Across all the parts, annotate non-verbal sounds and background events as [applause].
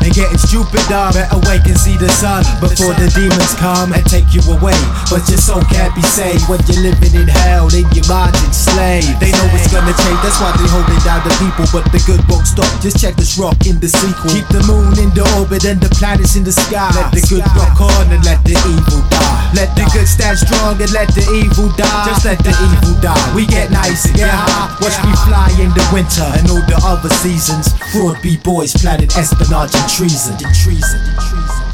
and getting stupid dumb, better wake and see the sun before the demons come and take you away. But your soul can't be saved when you're living in hell, in your mind enslaved. They know it's gonna change, that's why they holding down the people. But the good won't stop, just check this rock in the sequel. Keep the moon in the orbit and the planets in the sky. Let the good rock on and let the evil die. Let the good stand strong and let the evil die. Just let the evil die. We get nice and get high. Watch me fly in the winter and all the other seasons. Fraud B boys planning espionage treason. Treason. Treason.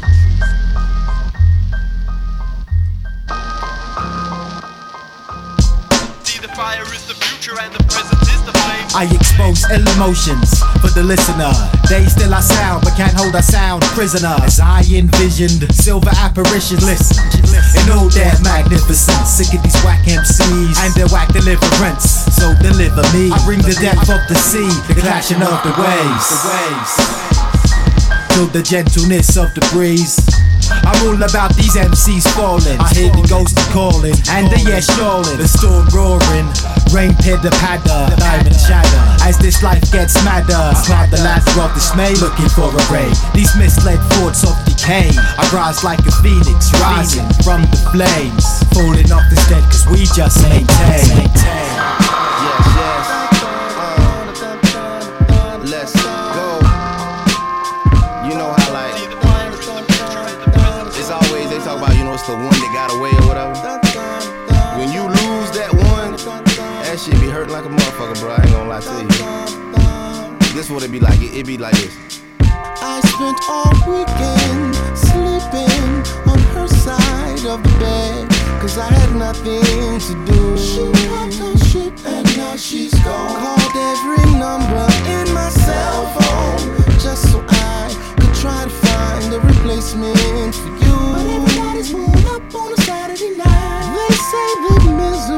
See, the fire is the future and the present is the flame. I expose ill emotions for the listener. They still I sound, but can't hold a sound prisoner. As I envisioned silver apparitions, listen, in all their magnificence. Sick of these whack MCs and their whack deliverance. So deliver me. I bring the depth of the sea, the clashing of the waves. The waves. Feel the gentleness of the breeze. I'm all about these MCs falling. I hear the ghosts calling, and the yes yawling. The storm roaring, rain pitter patter, diamond shatter. As this life gets madder, climb the ladder of dismay, looking for a ray. These misled thoughts of decay. I rise like a phoenix, rising from the flames. Falling off the stead, cause we just maintain. Whatever. When you lose that one, that shit be hurting like a motherfucker, bro. I ain't gonna lie to you. This what it be like. It, it be like this. I spent all weekend sleeping on her side of the bed. Cause I had nothing to do. She packed her shit and now she's gone. Called every number in my cell phone. Just so I could try to find a replacement for you. But everybody's moving up on a Saturday night. They say that misery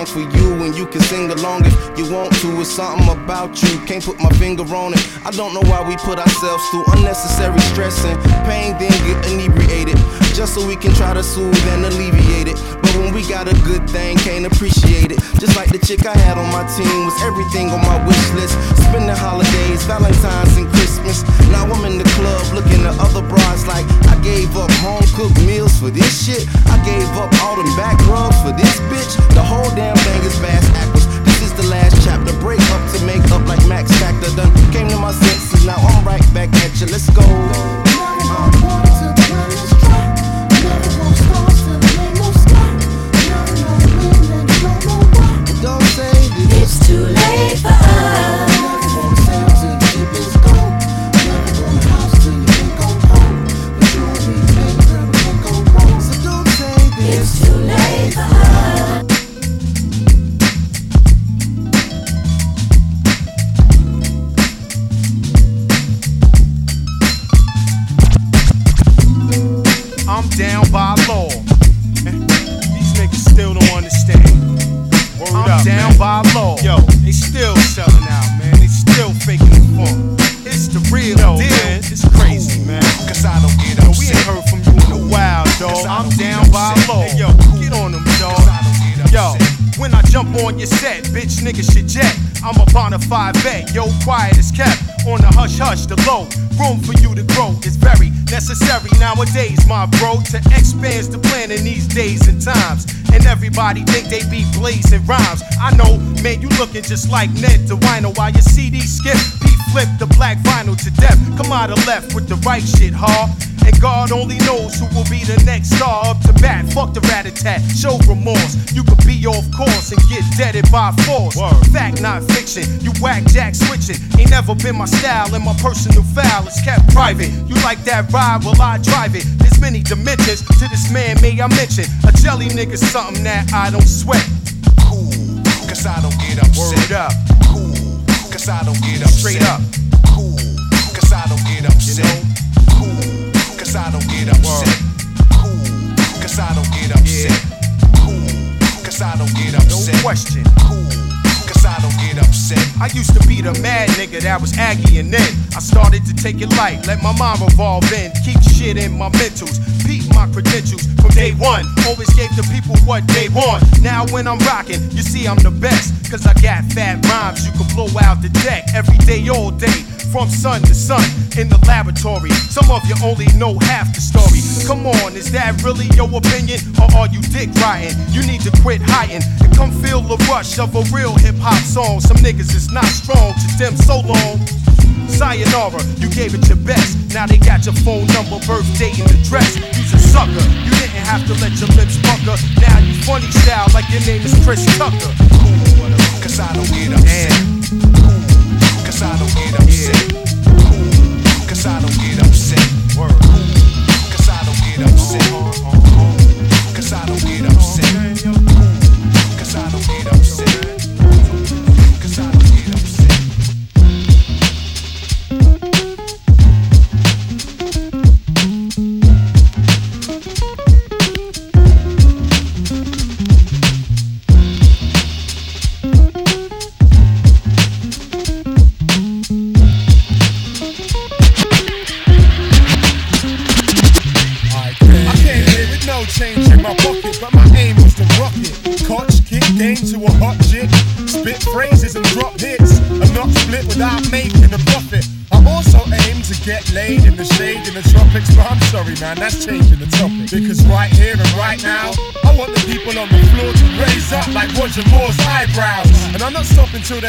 wrote the song for you and you can sing along if you want to. It's something about you, can't put my finger on it. I don't know why we put ourselves through unnecessary stress and pain, then get inebriated. Just so we can try to soothe and alleviate it. When we got a good thing, can't appreciate it. Just like the chick I had on my team was everything on my wish list. Spending holidays, Valentine's and Christmas. Now I'm in the club looking at other bras like I gave up home cooked meals for this shit. I gave up all them back rubs for this bitch. The whole damn thing is bass backwards. This is the last chapter. Break up to make up like Max Factor. Done came to my senses. Now I'm right back at you. Let's go. Never don't say it's too late for us. On your set, bitch nigga should jet. I'm a bona fide vet, yo, quiet is kept. On the hush hush, the low. Room for you to grow is very necessary nowadays, my bro. To expand the plan in these days and times. And everybody think they be blazing rhymes. I know, man, you looking just like Ned the Wino while your CD skip. P flip the black vinyl to death. Come out of left with the right shit, hard. And God only knows who will be the next star up to bat. Fuck the rat a tat, show remorse. You could be off course and get deaded by force. Word. Fact, not fiction. You whack jack switching. Ain't never been my style, and my personal foul is kept private. You like that ride? Well, I drive it. There's many dimensions to this man, may I mention. A jelly nigga's something that I don't sweat. Cool, cause I don't get upset. Word up, Cool, cause I don't get upset. straight up. Cool, cause I don't get upset. You Cool, cause I don't get upset. Cool, cause I don't get upset. Cool, cause I don't get upset. No upset. question. I used to be the mad nigga that was aggy and then I started to take it light, let my mind revolve in, keep shit in my mentals, peep my credentials from day one. Always gave the people what they want. Now when I'm rocking, you see I'm the best, cause I got fat rhymes you can blow out the deck every day, all day. From sun to sun in the laboratory. Some of you only know half the story. Come on, is that really your opinion? Or are you dick riding? You need to quit hiding and come feel the rush of a real hip hop song. Some niggas is not strong to them so long. Sayonara, you gave it your best. Now they got your phone number, birthday, and address. You's a sucker. You didn't have to let your lips pucker. Now you funny style like your name is Chris Tucker. Cause I don't get upset. Cool, cause I don't get upset. Cool, cause I don't get upset.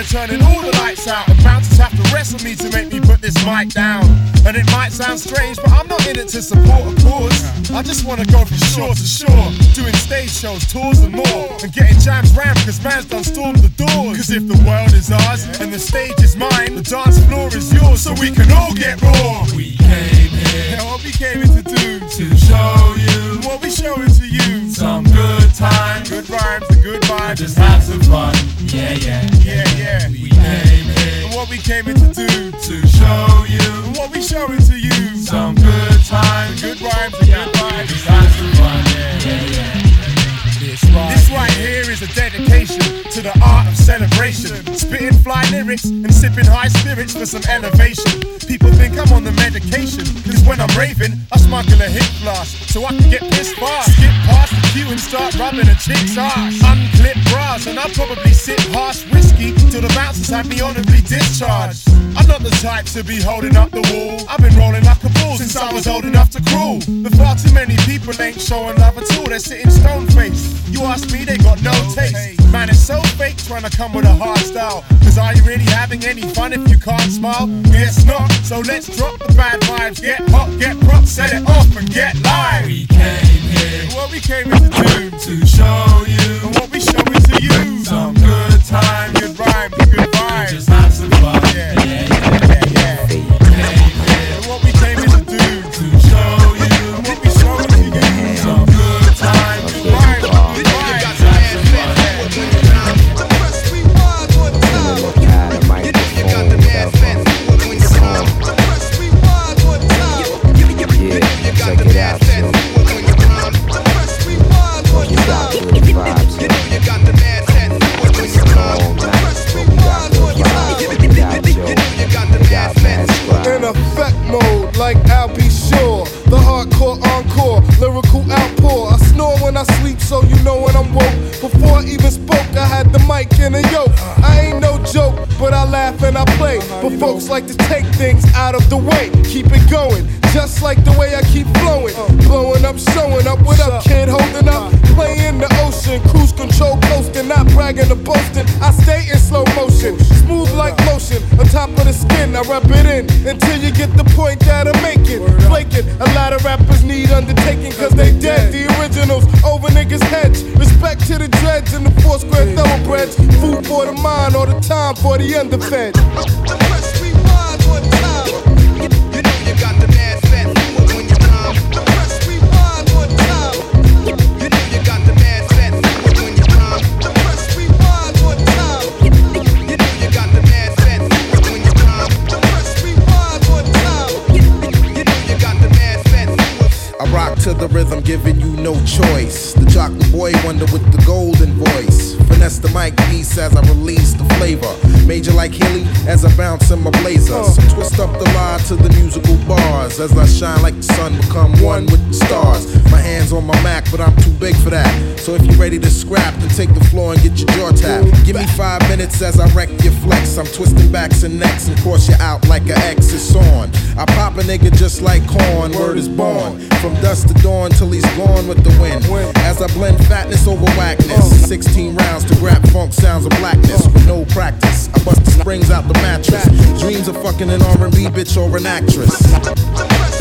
Till turning is ours and the stage is mine, the dance floor is yours, so we can all get raw. We came here, yeah, what we came here to do, to show you what we showing to you. Some good times, good rhymes, and good vibes. Just have some fun. Yeah, yeah, yeah, yeah. We came here, and what we came here to do, to show you and what we showing to you. Some good times, good rhymes, and good vibes. Just have some fun. Yeah, yeah, yeah. Right here is a dedication to the art of celebration. Spitting fly lyrics and sipping high spirits for some elevation. People think I'm on the medication, cause when I'm raving, I smuggle a hip flask so I can get pissed fast. Skip past the queue and start rubbing a chick's ass. Unclip bras, and I'll probably sip harsh whiskey till the bouncers have me honorably discharged. I'm not the type to be holding up the wall. I've been rolling like a bull since I was old enough to crawl. But far too many people ain't showing love at all. They're sitting stone faced. You ask me, they got no taste. Man, it's so fake trying to come with a hard style. Cause are you really having any fun if you can't smile? Guess not. So let's drop the bad vibes. Get hot, get prop, set it off and get live. We came here. What we came here to do. To show you. I rub it in until you get the point that I'm making. Flaking, a lot of rappers need undertaking cause they dead. The originals over niggas' heads. Respect to the dreads and the four square thoroughbreds. Food for the mind all the time for the underfed. Boy wonder with the golden voice. Finesse the mic piece as I release the flavor. Major like Hilly as I bounce in my blazer. So twist up the lie to the musical bars. As I shine like the sun, become one with the stars. My hands on my Mac, but I'm too big for that. So if you're ready to scrap, then take the floor and get your jaw tapped. Give me five minutes as I wreck your flex. I'm twisting backs and necks and cross you out like an X is on. I pop a nigga just like corn, word is born. From dusk to dawn till he's gone with the wind. As I blend fatness over whackness. 16 rounds to grab funk sounds of blackness with no practice. I bust the springs out the mattress. Dreams of fucking an R&B bitch or an actress.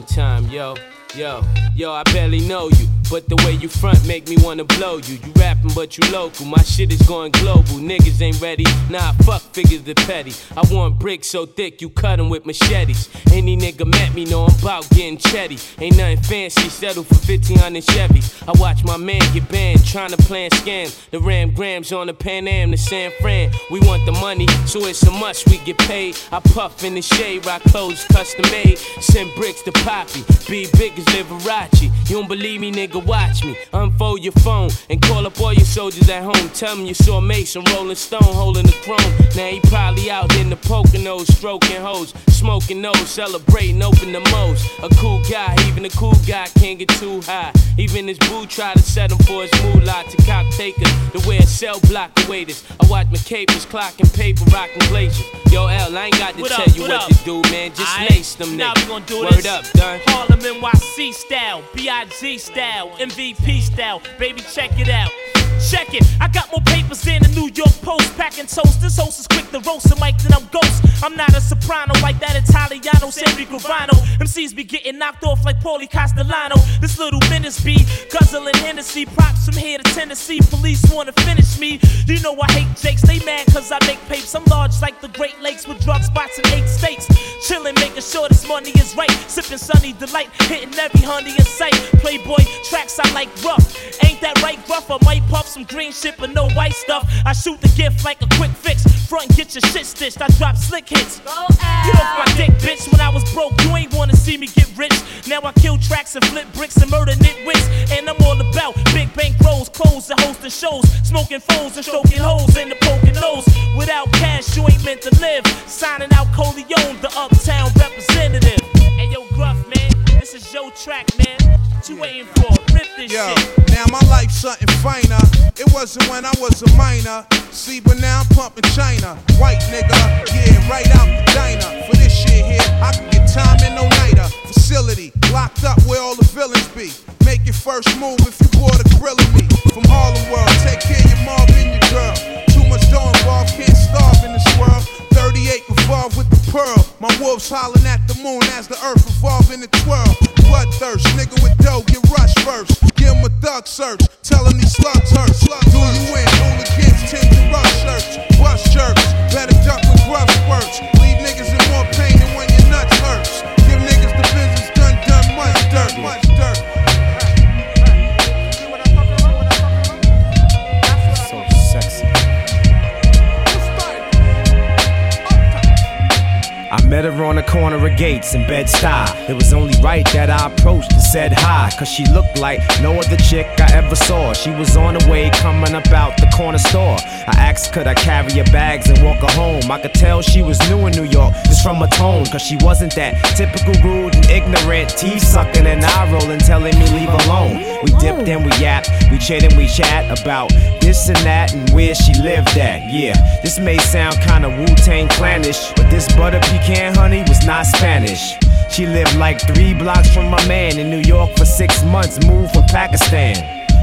One time, yo. Yo, yo, I barely know you, but the way you front make me wanna blow you. You rapping, but you local. My shit is going global. Niggas ain't ready. Nah, fuck figures the petty. I want bricks so thick you cut 'em with machetes. Any nigga met me know I'm about getting chetty. Ain't nothing fancy, settle for 1500 Chevys. I watch my man get banned, trying to plan scams. The Ram Grams on the Pan Am to San Fran. We want the money, so it's a must we get paid. I puff in the shade, rock clothes custom made. Send bricks to Poppy, be big as Liberace. You don't believe me, nigga, watch me. Unfold your phone and call up all your soldiers at home. Tell them you saw Mason Rolling Stone holding the chrome. Now he probably out in the Poconos, stroking hoes, smoking those, celebrating, open the most. A cool guy, even a cool guy can't get too high. Even his boo try to set him for his moolah to cop takers. The way a cell block the waiters. I watch my capers clocking paper, rocking glaciers. Yo, L, I ain't got to What tell up, you what what, to do, man. Just lace them now niggas. we gonna do Word this. up, done. Harlem NYC style, B.I.G. style, MVP style. Baby, check it out. Check it, I got more papers than the New York Post. Packing toast, this host is quick to roast a mic than I'm ghost. I'm not a soprano like that Italiano, Sammy Gravano. MCs be getting knocked off like Paulie Castellano. This little menace be guzzling Hennessy. Props from here to Tennessee. Police wanna finish me. You know I hate Jakes, they mad cause I make papes. I'm large like the Great Lakes with drug spots in eight states. Chillin', making sure this money is right. Sipping sunny delight, hitting every honey in sight. Playboy tracks I like rough. Ain't that right, rough? I might puff some green shit, but no white stuff. I shoot the gift like a quick fix. Front and get your shit stitched. I drop slick hits. Get off my dick, bitch. When I was broke, you ain't wanna see me get rich. Now I kill tracks and flip bricks and murder nitwits. And I'm all about big bank rolls, clothes, and hosting shows. Smoking foes and stroking holes in the poking nose. Without cash, you ain't meant to live. Signing out Coleon, the uptown representative. Hey yo, Gruff, man. This is your track, man. What you waiting for? Rip this Yo, shit. now my life's something finer. It wasn't when I was a minor. See, but now I'm pumping China. White nigga, yeah, right out the diner. For this shit here, I can get time in no nighter. Facility, locked up where all the villains be. Make your first move if you bought a grill of me. From Harlem World, take care of your mom and your girl. Hollering at the moon as the earth revolve in the twirl. Bloodthirst, nigga with dough, get rushed first. Give him a thug search, tell him these slugs hurt. Do you win? Hooligans tend to rush shirts, bust jerks. Better duck with rough squirts. On the corner of gates in Bed-Stuy. It was only right that I approached and said hi, cause she looked like no other chick I ever saw. She was on the way coming about the corner store. I asked, could I carry her bags and walk her home? I could tell she was new in New York just from her tone, cause she wasn't that typical rude and ignorant, teeth sucking and eye rolling, telling me leave alone. We dipped and we yapped, we chit and we chat about this and that and where she lived at. Yeah, this may sound kinda Wu Tang clannish, but this butter pecan honey was not Spanish. She lived like three blocks from my man in New York for six months, moved from Pakistan.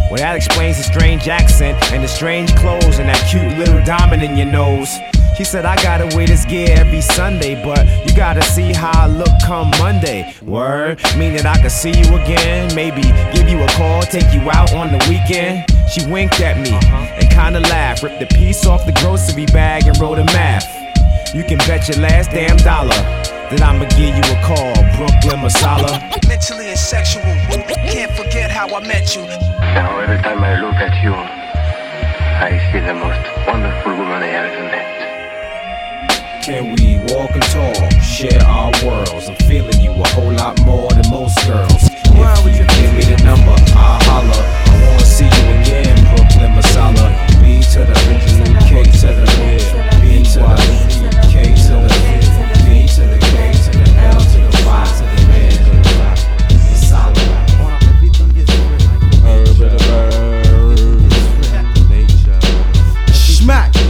Well, that explains the strange accent and the strange clothes and that cute little diamond in your nose. She said, I gotta wear this gear every Sunday, but you gotta see how I look come Monday. Word, meaning I could see you again, maybe give you a call, take you out on the weekend. She winked at me uh-huh. and kinda laughed, ripped a piece off the grocery bag and wrote a math. You can bet your last damn dollar that I'ma give you a call, Brooklyn Masala. Mentally and sexual. Can't forget how I met you. Now every time I look at you, I see the most wonderful woman I ever met. Can we walk and talk, share our worlds? I'm feeling you a whole lot more than most girls. If you give me the number, I'll holler. I wanna see you again, Brooklyn Masala. B to the K to the B to the to the to the K to the L to the Y to the to the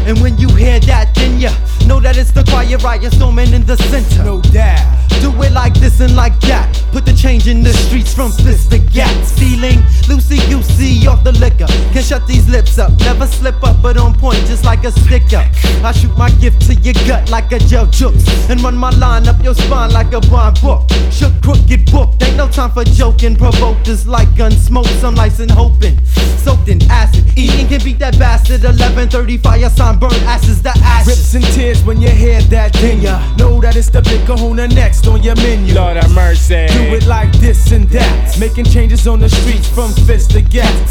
and when you hear that, then ya know that it's the quiet riot storming in the center. No doubt. Do it like this and like that. Put the change in the streets from fist to gats. Feeling loosey goosey off the liquor. Can shut these lips up. Never slip up, but on point just like a sticker. I shoot my gift to your gut like a gel jukes. And run my line up your spine like a bond book. Shook crooked book. Ain't no time for joking. Provoked is like gun smoke. Some and hoping. Soaked in acid. Eating can beat that bastard. 11:30 fire sign burn asses the ashes. Rips and tears when you hear that, then ya know that it's the big kahuna next on your menu. Lord have mercy. Do it like this and that. Making changes on the streets from fist to.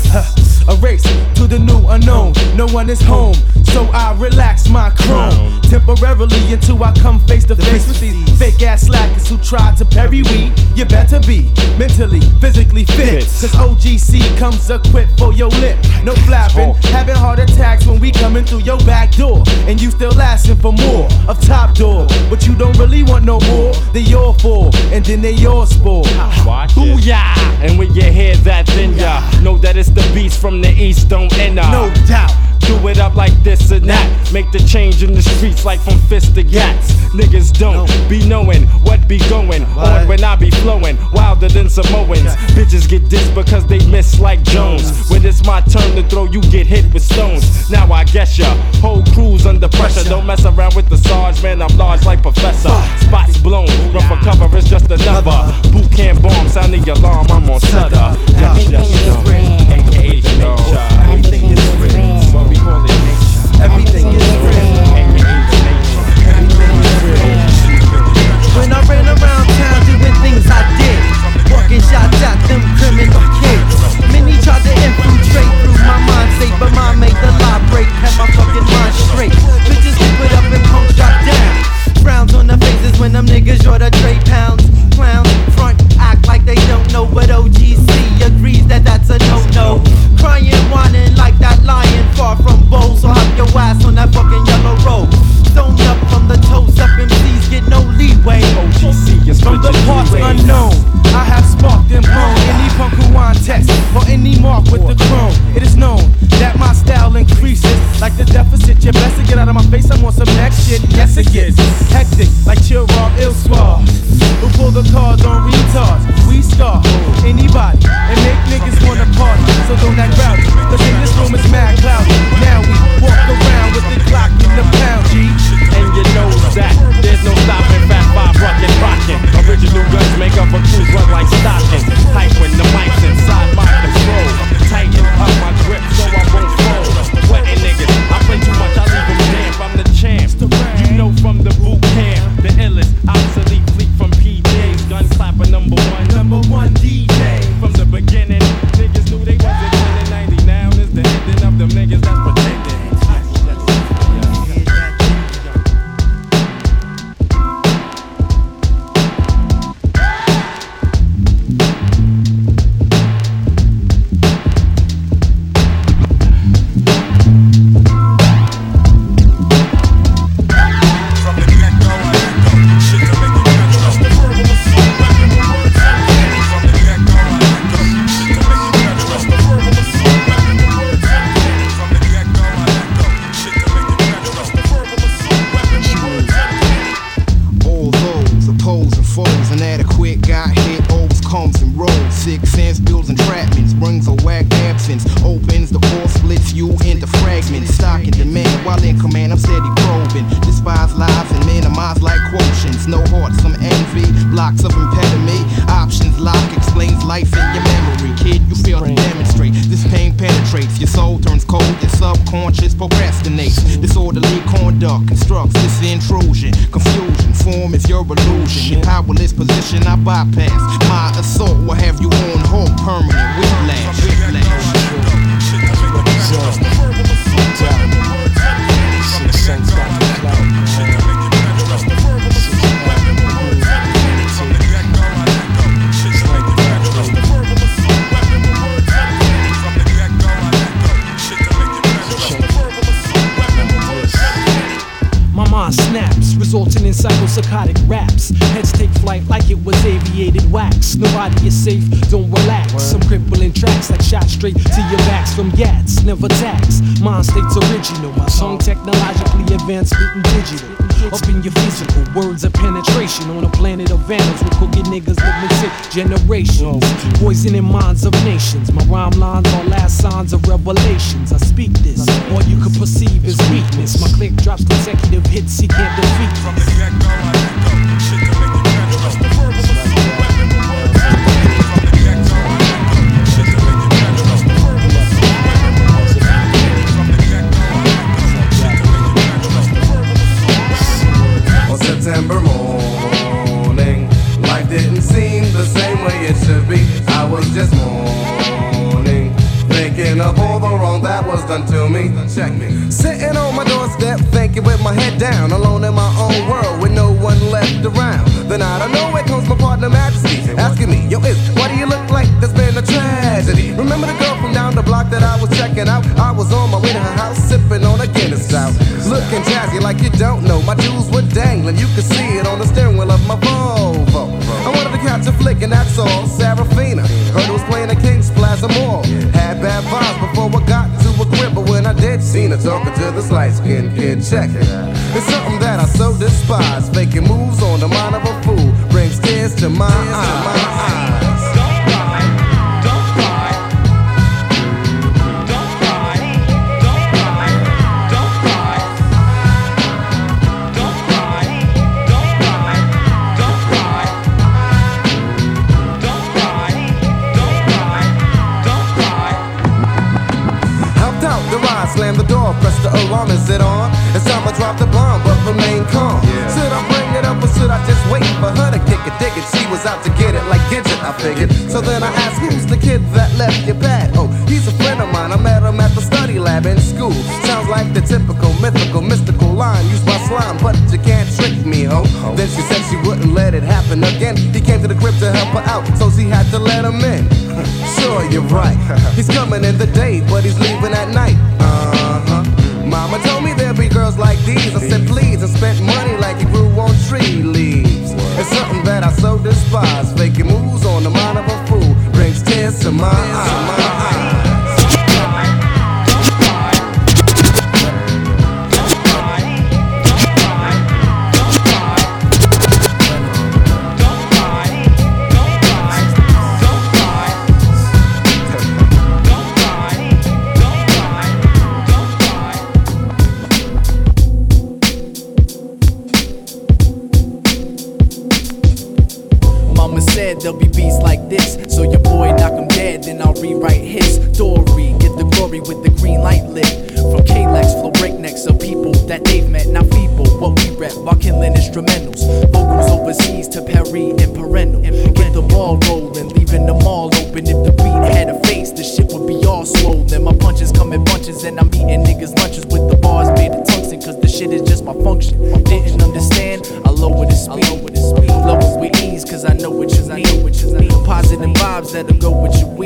Huh. A race to the new unknown. No one is home, so I relax my chrome temporarily until I come face to face with these fake ass slackers who try to parry we. You better be mentally, physically fit. Cause OGC comes equipped for your lip. No flapping, having heart attacks when we coming through your back door. And you still asking for more of top door. But you don't really want no more. Your and then they yours for. Booyah! And when you hear that, then ya know that it's the beast from the east, don't enter. No doubt. Do it up like this and that. Make the change in the streets like from fist to gats. Niggas don't be knowing what be going on when I be flowing wilder than Samoans. Bitches get dissed because they miss like Jones. When it's my turn to throw, you get hit with stones. Now I guess ya whole crew's under pressure. Don't mess around with the Sarge, man. I'm large like Professor. Spots blown, run for cover, it's just another boot camp bomb. Sound the alarm, I'm on Sutter. Gotcha, you know. AKA the nature. Everything is real. When I ran around town doing things I did, walking shots at them criminal kids. Many tried to infiltrate through my mind state, but mine made the lie break. Had my Options lock explains life in your memory. Kid, you fail to demonstrate. This pain penetrates, your soul turns cold, your subconscious procrastinates. Disorderly conduct constructs this intrusion. Confusion, form is your illusion. Your powerless position I bypass. My assault will have you on hold, permanent whiplash. whiplash. My resulting in psychopsychotic raps. Heads take flight like it was aviated wax. Nobody is safe, don't relax. Some crippling tracks like shot straight to your backs from gats. Never tax. Mind states original. My song technologically advanced, spitting digital. Up in your physical, words of penetration on a planet of vandals with cooking niggas living sick generations. Poisoning minds of nations. My rhyme lines are last signs of revelations. I speak this, all you can perceive is weakness. My click drops consecutive hits, he can't defeat. On September morning, life didn't seem the same way it should be. I was just mourning, thinking of all the wrong that was done to me. Check me. Sitting on my doorstep, thinking with my head down, alone in my own world with no one left around. Then out of nowhere comes my partner Majesty, asking me, Yo, is why do you look like there's been a tragedy? Remember the girl from down the block that I was checking out? I was on my way to her house, sipping on a Guinness stout, looking jazzy like you don't know. My jewels were dangling, you could see it on the steering wheel of my Volvo. I wanted to catch a flick, and that's all. Sarafina heard was playing at King's Plaza Mall. Had bad vibes before I got to a grip, but when I did, seen her talking to this light skinned kid. Check it. It's something that I so despise. Faking moves on the mind of a fool brings tears to my eyes. Drop the bomb, but remain calm. Should I bring it up or should I just wait for her to kick it, dig it? She was out to get it like Gidget, I figured. So then I asked, who's the kid that left your pad? Oh, he's a friend of mine, I met him at the study lab in school. Sounds like the typical, mythical, mystical line used by slime, but you can't trick me, ho. Then she said she wouldn't let it happen again. He came to the crib to help her out, so she had to let him in. [laughs] sure, you're right. He's coming in the day, but he's leaving at night. Uh huh. Mama told me there'd be girls like these. I said please, and spent money like it grew on tree leaves. It's something that I so despise. Faking moves on the mind of a fool brings tears to my eyes. Vibes that'll go with your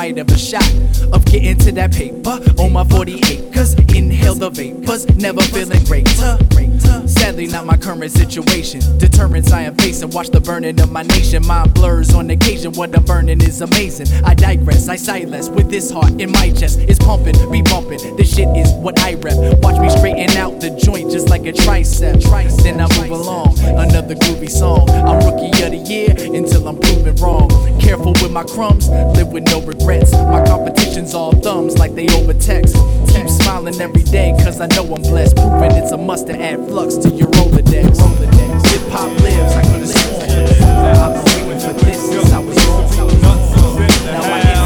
might have a shot of getting to that paper on my 40 acres. Inhale the vapors, never feeling greater. Not my current situation. Deterrence I am facing. Watch the burning of my nation. Mind blurs on occasion. What I'm burning is amazing. I digress, I silence with this heart in my chest. It's pumping, be bumping. This shit is what I rep. Watch me straighten out the joint just like a tricep. Then I move along. Another groovy song. I'm rookie of the year until I'm proven wrong. Careful with my crumbs, live with no regrets. My competition's all thumbs like they over text. Keep smiling every day, cause I know I'm blessed. Proving it's a must to add flux to your Rolodex. Hip hop lives, I could've. I've been waiting for this since I was born. Now I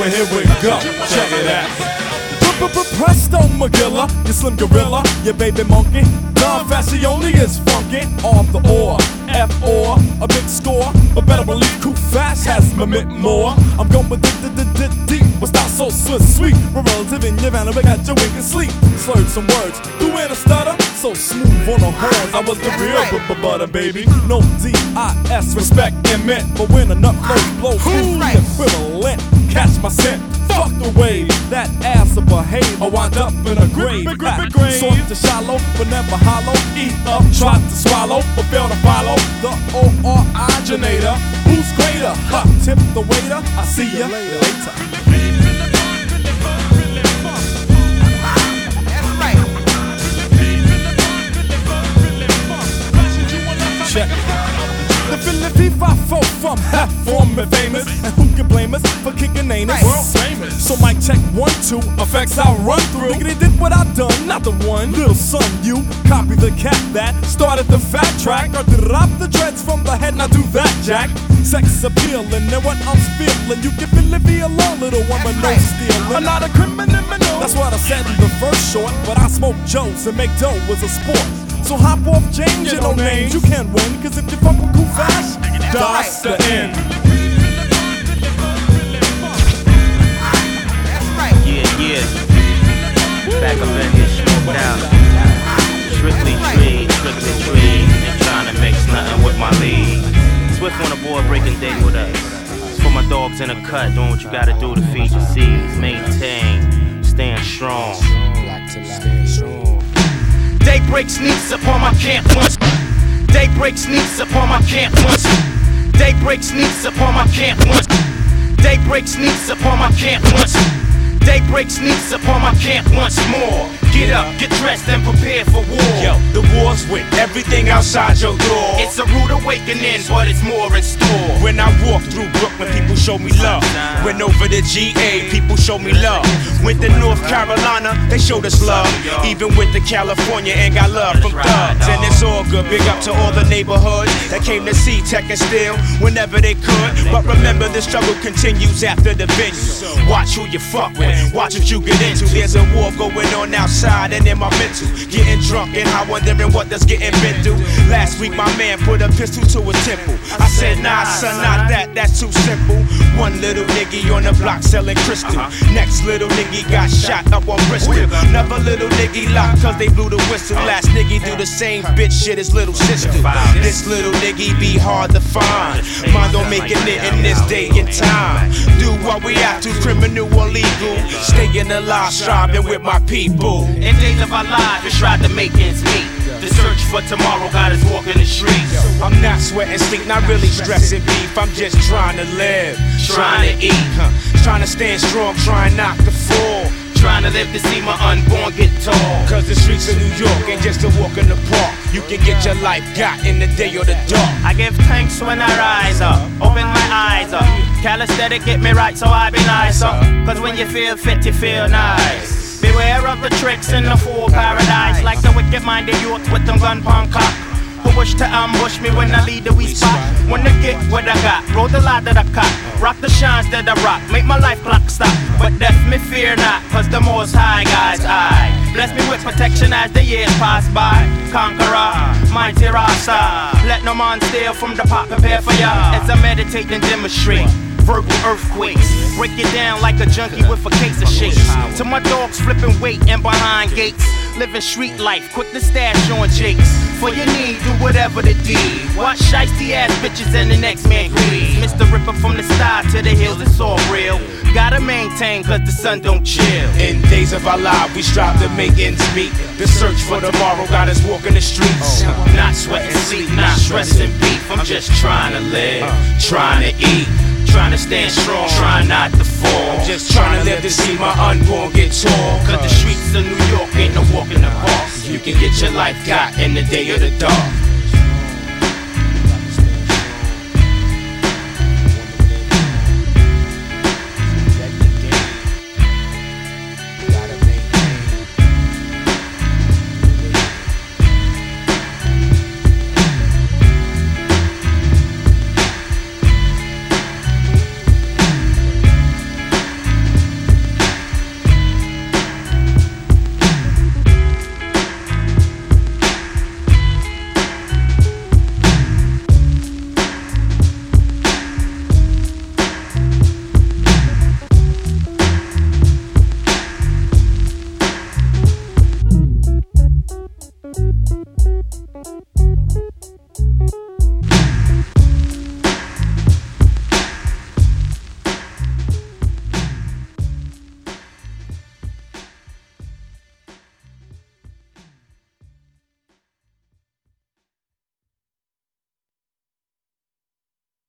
So here we, here we go. Check it out. Presto Magilla, you slim gorilla, your baby monkey. Don Fascioli is funky on the oar. F or a big score, but better believe Cool Fast has my mint more. I'm going deep, but not so sweet, sweet. We're relative in your van, we got your wink and sleep. Slurred some words, do it a stutter, so smooth on the horns. I was the real b- b- butter baby, no D I S respect and mint, but when a nut flows, blows, who's the equivalent? Catch my scent. Fuck the way that ass will behave. I wind up in a grave. Soft to shallow, but never hollow. Eat up, try to swallow, but fail to follow the O-R-iginator. Who's greater? Ha, tip the waiter. I see ya later. Check it. The Philly F5 from half form and famous. And who can blame us for kicking anus? World famous. So mic check one, two, effects I run through. Nigga, they did what I done, not the one. Little son, you copy the cat that started the fat track. Or drop the dreads from the head, now do that, Jack. Sex appealing, and what I'm feeling. You can feel it, be alone, little one, but no stealing. I'm not a criminal. That's what I said in the first short. But I smoke Joes and make dough was a sport. So hop off James, you know names. You can't win, cause if you fuck with Cool Fast, that's the end. Yeah, yeah. Back up in here, smoked out. Strictly trade, strictly trade. Ain't trying to mix nothing with my league. Swift on the board, breaking day with us. It's for my dogs in the cut, doing what you gotta do to feed your seeds. Maintain, Daybreak sneaks upon my camp once. Daybreak sneaks upon my camp once. Daybreak sneaks upon my camp once. Daybreak sneaks upon my camp once. Daybreak sneaks upon my camp once more. Get up, get dressed, and prepare for war. Yo, the war's with everything outside your door. It's a rude awakening, but it's more in store. When I walk through Brooklyn, people show me love. Went over to GA, people show me love. Went to North Carolina, they showed us love. Even went to California and got love from thugs. And it's all good. Big up to all the neighborhoods that came to see Tek and Steele whenever they could. But remember, the struggle continues after the venue. Watch who you fuck with, watch what you get into. There's a war going on outside and in my mental. Getting drunk and I wondering what that's getting been through. Last week, my man put a pistol to his temple. I said, nah, son, not that, that's too simple. One little nigga on the block selling crystal. Next little nigga got shot up on Bristol. Another little nigga locked cause they blew the whistle. Last nigga do the same bitch shit as little sister. This little nigga be hard to find. Mind on making it in this day and time. Do what we have to, criminal or legal. Staying alive, striving with my people. In days of our lives, we tried to make ends meet. The search for tomorrow got us walking the streets. I'm not sweating sleep, not really stressing beef. I'm just trying to live, Trying to eat. huh. trying to stand strong, trying not to fall. Trying to live to see my unborn get tall. Cause the streets of New York ain't just a walk in the park. You can get your life got in the day or the dark. I give thanks when I rise up, open my eyes up. Calisthenic get me right, so I be nicer. Cause when you feel fit, you feel nice. Beware of the tricks in the fool paradise, like the wicked minded youth with them gun palm cock. Who wish to ambush me when I lead the weed spot. Wanna get what I got, roll the lie that I caught, rock the shines that I rock, make my life clock stop. But death me fear not, cause the most high guys I bless me with protection as the years pass by. Conqueror, mighty Rasta, let no man steal from the pot, prepare for ya as I meditate and demonstrate verbal earthquakes. Break it down like a junkie with a case of shakes. To my dogs flipping weight and behind gates. Living street life, quick to stash on jakes. For your need, do whatever the deed. Watch shiesty ass bitches and the next man greed. Mr. Ripper from the sky to the hills, it's all real. Gotta maintain, cause the sun don't chill. In days of our life, we strive to make ends meet. The search for tomorrow got us walking the streets. Not sweating sleep, not stressing beef. I'm just trying to live, trying to eat. Trying to stand strong, trying not to fall. Just trying to live to see my unborn get tall. Cause the streets of New York ain't no walk in the park. You can get your life got in the day of the dark.